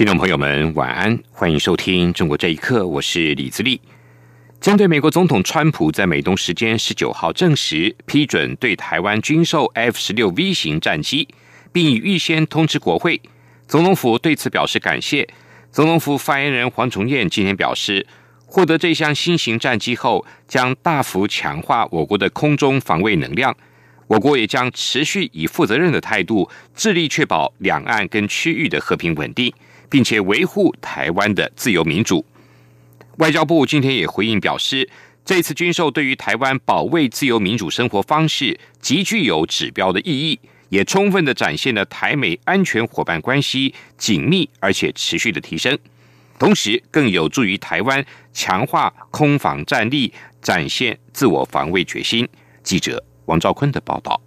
听众朋友们，晚安，欢迎收听《中国这一刻》，我是李自立。针对美国总统川普在美东时间十九号证实批准对台湾军售 F 十六 V 型战机，并已预先通知国会，总统府对此表示感谢。总统府发言人黄崇彦今天表示，获得这项新型战机后，将大幅强化我国的空中防卫能量。我国也将持续以负责任的态度，致力确保两岸跟区域的和平稳定。并且维护台湾的自由民主。外交部今天也回应表示，这次军售对于台湾保卫自由民主生活方式极具有指标的意义，也充分的展现了台美安全伙伴关系紧密而且持续的提升，同时更有助于台湾强化空防战力，展现自我防卫决心。记者王兆坤的报道。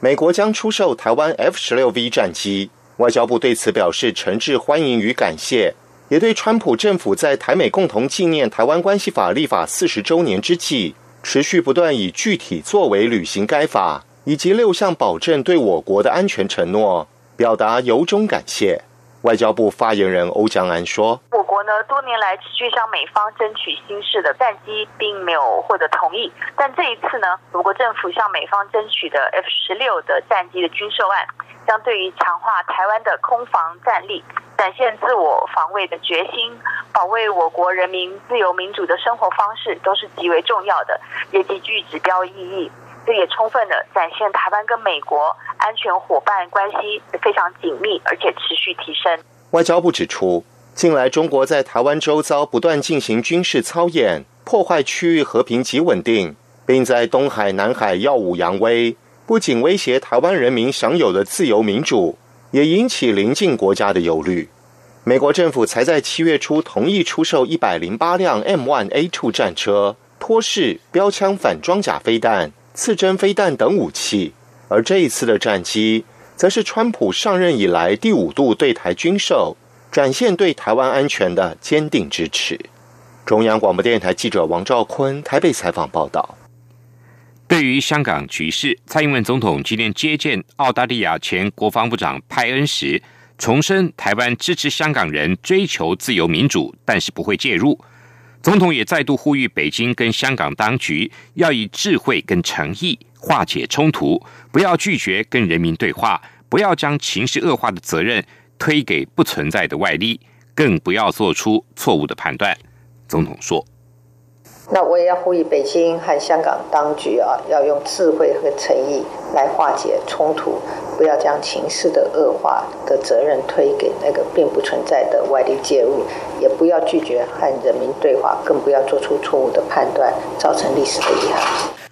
美国将出售台湾 F 十六 V 战机。外交部对此表示诚挚欢迎与感谢，也对川普政府在台美共同纪念《台湾关系法》立法四十周年之际，持续不断以具体作为履行该法，以及六项保证对我国的安全承诺，表达由衷感谢。外交部发言人欧江安说：“我国呢多年来持续向美方争取新式的战机，并没有获得同意。但这一次呢，我国政府向美方争取的 F 十六的战机的军售案，将对于强化台湾的空防战力、展现自我防卫的决心、保卫我国人民自由民主的生活方式，都是极为重要的，也极具指标意义。”这也充分的展现台湾跟美国安全伙伴关系非常紧密，而且持续提升。外交部指出，近来中国在台湾周遭不断进行军事操演，破坏区域和平及稳定，并在东海、南海耀武扬威，不仅威胁台湾人民享有的自由民主，也引起邻近国家的忧虑。美国政府才在七月初同意出售一百零八辆 M1A2 战车、托式标枪反装甲飞弹。刺针飞弹等武器，而这一次的战机，则是川普上任以来第五度对台军售，展现对台湾安全的坚定支持。中央广播电台记者王兆坤台北采访报道。对于香港局势，蔡英文总统今天接见澳大利亚前国防部长派恩时，重申台湾支持香港人追求自由民主，但是不会介入。总统也再度呼吁北京跟香港当局要以智慧跟诚意化解冲突，不要拒绝跟人民对话，不要将情势恶化的责任推给不存在的外力，更不要做出错误的判断。总统说。那我也要呼吁北京和香港当局啊，要用智慧和诚意来化解冲突，不要将情势的恶化的责任推给那个并不存在的外力介入，也不要拒绝和人民对话，更不要做出错误的判断，造成历史的遗憾。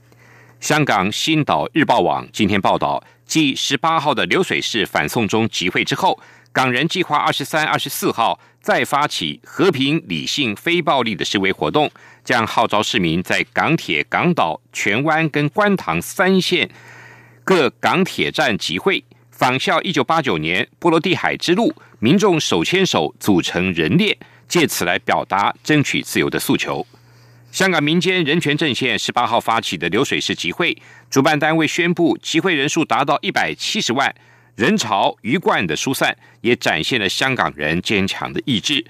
香港《新岛日报》网今天报道，继十八号的流水式反送中集会之后，港人计划二十三、二十四号再发起和平、理性、非暴力的示威活动。将号召市民在港铁、港岛、荃湾跟观塘三线各港铁站集会，仿效一九八九年波罗的海之路，民众手牵手组成人链，借此来表达争取自由的诉求。香港民间人权阵线十八号发起的流水式集会，主办单位宣布集会人数达到一百七十万，人潮鱼贯的疏散，也展现了香港人坚强的意志。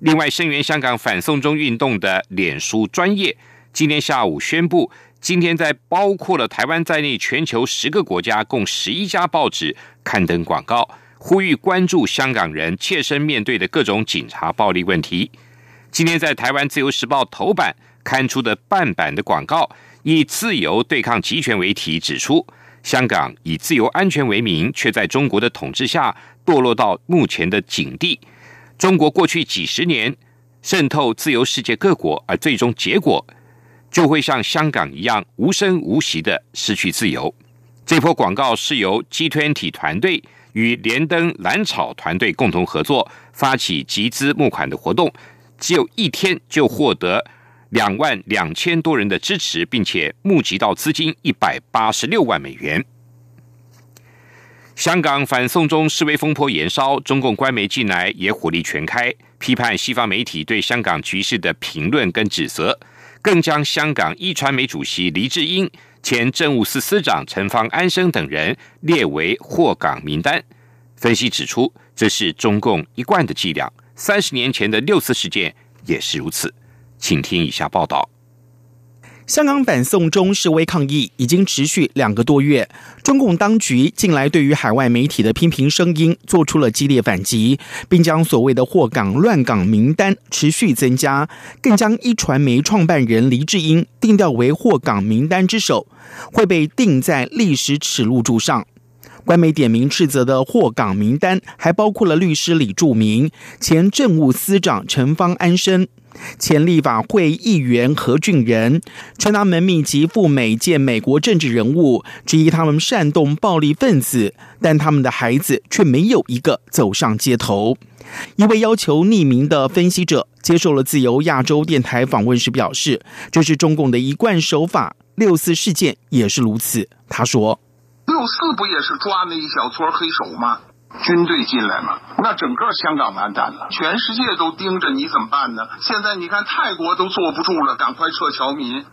另外，声援香港反送中运动的脸书专业，今天下午宣布，今天在包括了台湾在内全球十个国家共十一家报纸刊登广告，呼吁关注香港人切身面对的各种警察暴力问题。今天在台湾自由时报头版刊出的半版的广告，以“自由对抗集权”为题，指出香港以自由安全为名，却在中国的统治下堕落到目前的境地。中国过去几十年渗透自由世界各国，而最终结果就会像香港一样无声无息的失去自由。这波广告是由 G 团体团队与连登蓝草团队共同合作，发起集资募款的活动，只有一天就获得两万两千多人的支持，并且募集到资金一百八十六万美元。香港反送中示威风波延烧，中共官媒近来也火力全开，批判西方媒体对香港局势的评论跟指责，更将香港一传媒主席黎智英、前政务司司长陈方安生等人列为获港名单。分析指出，这是中共一贯的伎俩，三十年前的六四事件也是如此。请听以下报道。香港反送中示威抗议已经持续两个多月，中共当局近来对于海外媒体的批评声音做出了激烈反击，并将所谓的“祸港乱港”名单持续增加，更将一传媒创办人黎智英定调为“祸港名单之首”，会被定在历史耻辱柱上。官媒点名斥责的“祸港名单”还包括了律师李柱铭、前政务司长陈方安生。前立法会议员何俊仁称，他们密集赴美见美国政治人物，质疑他们煽动暴力分子，但他们的孩子却没有一个走上街头。一位要求匿名的分析者接受了自由亚洲电台访问时表示：“这是中共的一贯手法，六四事件也是如此。”他说：“六四不也是抓那一小撮黑手吗？”军队进来嘛，那整个香港完蛋了，全世界都盯着你怎么办呢？现在你看泰国都坐不住了，赶快撤侨民。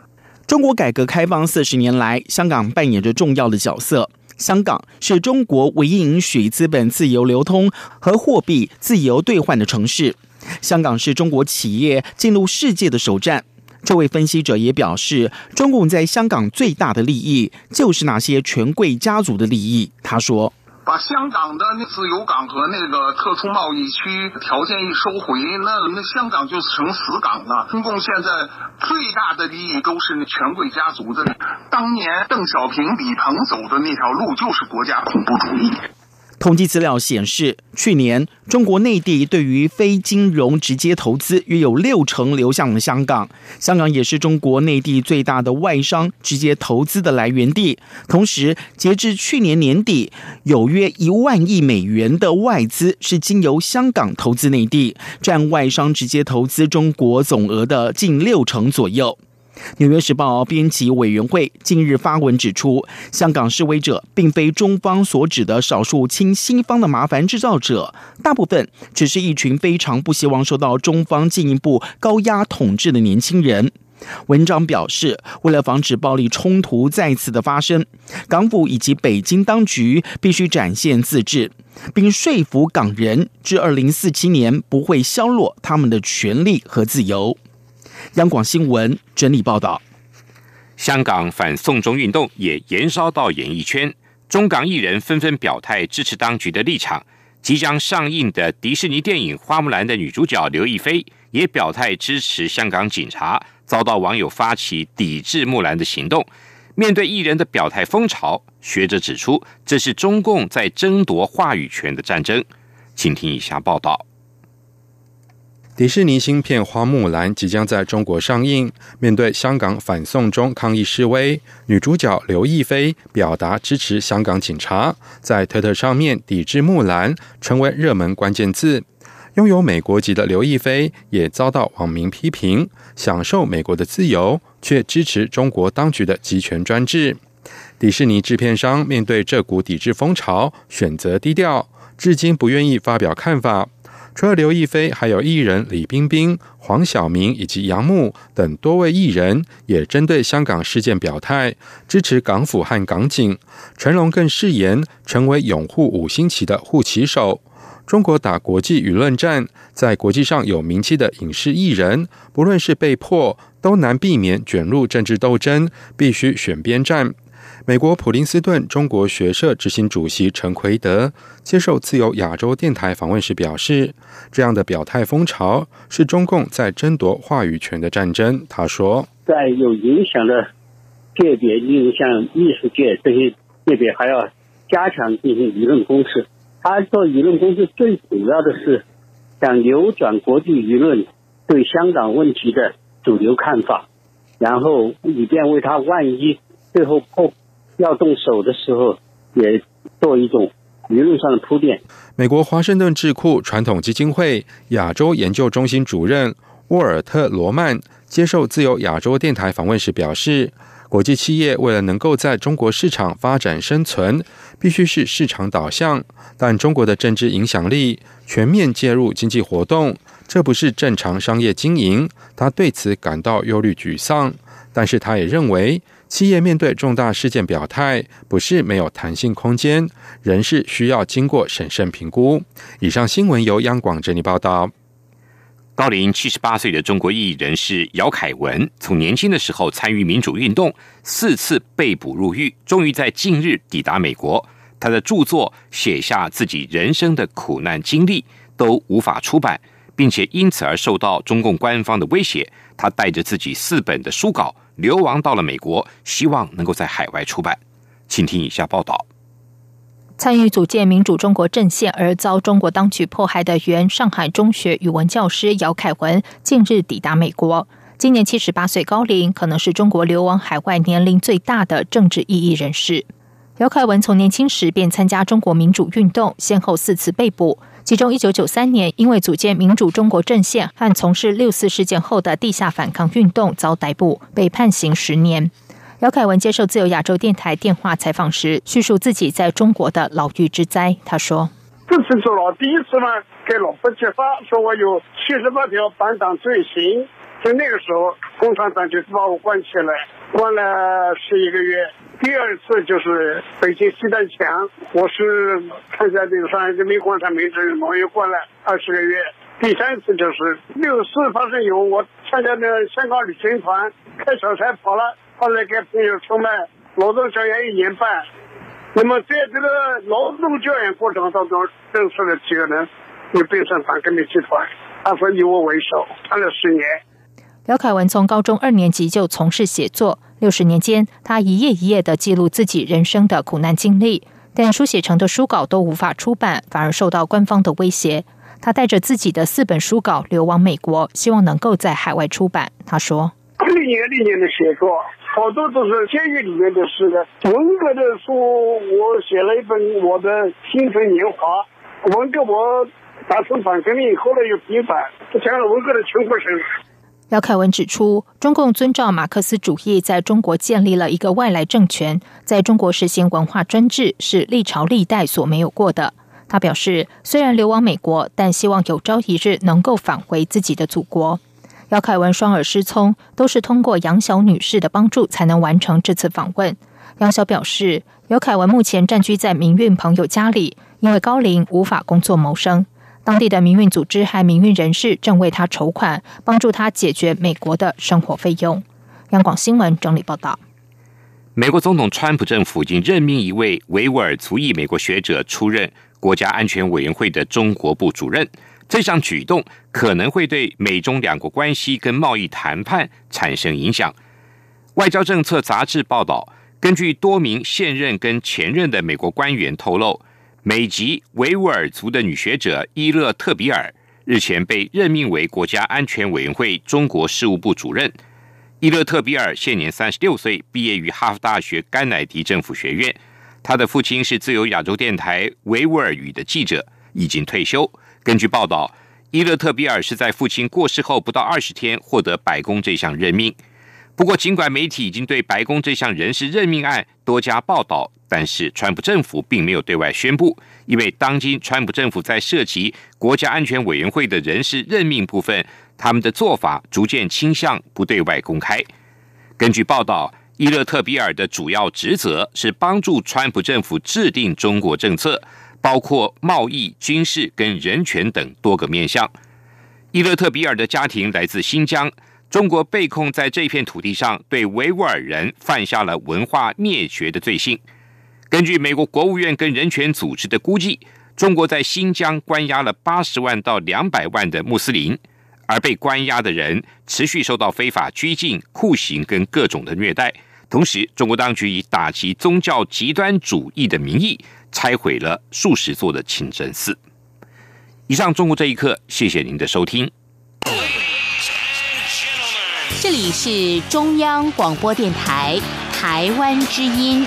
中国改革开放四十年来，香港扮演着重要的角色。香港是中国唯一允许资本自由流通和货币自由兑换的城市。香港是中国企业进入世界的首站。这位分析者也表示，中共在香港最大的利益就是那些权贵家族的利益。他说。把香港的那自由港和那个特殊贸易区条件一收回，那那香港就成死港了。中共现在最大的利益都是那权贵家族的。当年邓小平、李鹏走的那条路就是国家恐怖主义。统计资料显示，去年中国内地对于非金融直接投资约有六成流向了香港，香港也是中国内地最大的外商直接投资的来源地。同时，截至去年年底，有约一万亿美元的外资是经由香港投资内地，占外商直接投资中国总额的近六成左右。《纽约时报》编辑委员会近日发文指出，香港示威者并非中方所指的少数亲西方的麻烦制造者，大部分只是一群非常不希望受到中方进一步高压统治的年轻人。文章表示，为了防止暴力冲突再次的发生，港府以及北京当局必须展现自治，并说服港人至二零四七年不会削弱他们的权利和自由。央广新闻整理报道：香港反送中运动也延烧到演艺圈，中港艺人纷纷表态支持当局的立场。即将上映的迪士尼电影《花木兰》的女主角刘亦菲也表态支持香港警察，遭到网友发起抵制木兰的行动。面对艺人的表态风潮，学者指出，这是中共在争夺话语权的战争。请听以下报道。迪士尼新片《花木兰》即将在中国上映。面对香港反送中抗议示威，女主角刘亦菲表达支持香港警察，在推特上面抵制木兰，成为热门关键字。拥有美国籍的刘亦菲也遭到网民批评：享受美国的自由，却支持中国当局的集权专制。迪士尼制片商面对这股抵制风潮，选择低调，至今不愿意发表看法。除了刘亦菲，还有艺人李冰冰、黄晓明以及杨牧等多位艺人也针对香港事件表态，支持港府和港警。成龙更誓言成为拥护五星旗的护旗手。中国打国际舆论战，在国际上有名气的影视艺人，不论是被迫，都难避免卷入政治斗争，必须选边站。美国普林斯顿中国学社执行主席陈奎德接受自由亚洲电台访问时表示：“这样的表态风潮是中共在争夺话语权的战争。”他说：“在有影响的界别，例如像艺术界这些界别，还要加强进行舆论攻势。他做舆论攻势最主要的是想扭转国际舆论对香港问题的主流看法，然后以便为他万一最后破。”要动手的时候，也做一种舆论上的铺垫。美国华盛顿智库传统基金会亚洲研究中心主任沃尔特·罗曼接受自由亚洲电台访问时表示。国际企业为了能够在中国市场发展生存，必须是市场导向。但中国的政治影响力全面介入经济活动，这不是正常商业经营。他对此感到忧虑沮丧。但是他也认为，企业面对重大事件表态，不是没有弹性空间，仍是需要经过审慎评估。以上新闻由央广整理报道。高龄七十八岁的中国艺人士姚凯文，从年轻的时候参与民主运动，四次被捕入狱，终于在近日抵达美国。他的著作写下自己人生的苦难经历，都无法出版，并且因此而受到中共官方的威胁。他带着自己四本的书稿流亡到了美国，希望能够在海外出版。请听以下报道。参与组建民主中国阵线而遭中国当局迫害的原上海中学语文教师姚凯文，近日抵达美国。今年七十八岁高龄，可能是中国流亡海外年龄最大的政治异议人士。姚凯文从年轻时便参加中国民主运动，先后四次被捕，其中一九九三年因为组建民主中国阵线和从事六四事件后的地下反抗运动遭逮捕，被判刑十年。姚凯文接受自由亚洲电台电话采访时，叙述自己在中国的牢狱之灾。他说：“这次坐牢，第一次呢，给老婆揭发，说我有七十八条反党罪行。在那个时候，共产党就把我关起来，关了十一个月。第二次就是北京西单墙，我是参加这个上海人民广场民主运动，又关了二十个月。第三次就是六四发生以后，我参加那个香港旅行团，开小差跑了。”后来给朋友出卖劳动教研一年半，那么在这个劳动教研过程当中认识了几个人，就变成反革命集团，他说以我为首，谈了十年。廖凯文从高中二年级就从事写作，六十年间，他一页一页的记录自己人生的苦难经历，但书写成的书稿都无法出版，反而受到官方的威胁。他带着自己的四本书稿流亡美国，希望能够在海外出版。他说：历年历年的写作。好多都是监狱里面的事的。文革的书，我写了一本《我的青春年华》。文革我打成反革命，后来又平反，讲了文革的全过程。廖凯文指出，中共遵照马克思主义，在中国建立了一个外来政权，在中国实行文化专制，是历朝历代所没有过的。他表示，虽然流亡美国，但希望有朝一日能够返回自己的祖国。姚凯文双耳失聪，都是通过杨晓女士的帮助才能完成这次访问。杨晓表示，姚凯文目前暂居在民运朋友家里，因为高龄无法工作谋生。当地的民运组织和民运人士正为他筹款，帮助他解决美国的生活费用。央广新闻整理报道：美国总统川普政府已经任命一位维吾尔族裔美国学者出任国家安全委员会的中国部主任。这项举动可能会对美中两国关系跟贸易谈判产生影响。外交政策杂志报道，根据多名现任跟前任的美国官员透露，美籍维吾尔族的女学者伊勒特比尔日前被任命为国家安全委员会中国事务部主任。伊勒特比尔现年三十六岁，毕业于哈佛大学甘乃迪政府学院。他的父亲是自由亚洲电台维吾尔语的记者，已经退休。根据报道，伊勒特比尔是在父亲过世后不到二十天获得白宫这项任命。不过，尽管媒体已经对白宫这项人事任命案多加报道，但是川普政府并没有对外宣布，因为当今川普政府在涉及国家安全委员会的人事任命部分，他们的做法逐渐倾向不对外公开。根据报道，伊勒特比尔的主要职责是帮助川普政府制定中国政策。包括贸易、军事跟人权等多个面向。伊勒特比尔的家庭来自新疆，中国被控在这片土地上对维吾尔人犯下了文化灭绝的罪行。根据美国国务院跟人权组织的估计，中国在新疆关押了八十万到两百万的穆斯林，而被关押的人持续受到非法拘禁、酷刑跟各种的虐待。同时，中国当局以打击宗教极端主义的名义。拆毁了数十座的清真寺。以上，中国这一刻，谢谢您的收听。这里是中央广播电台台湾之音。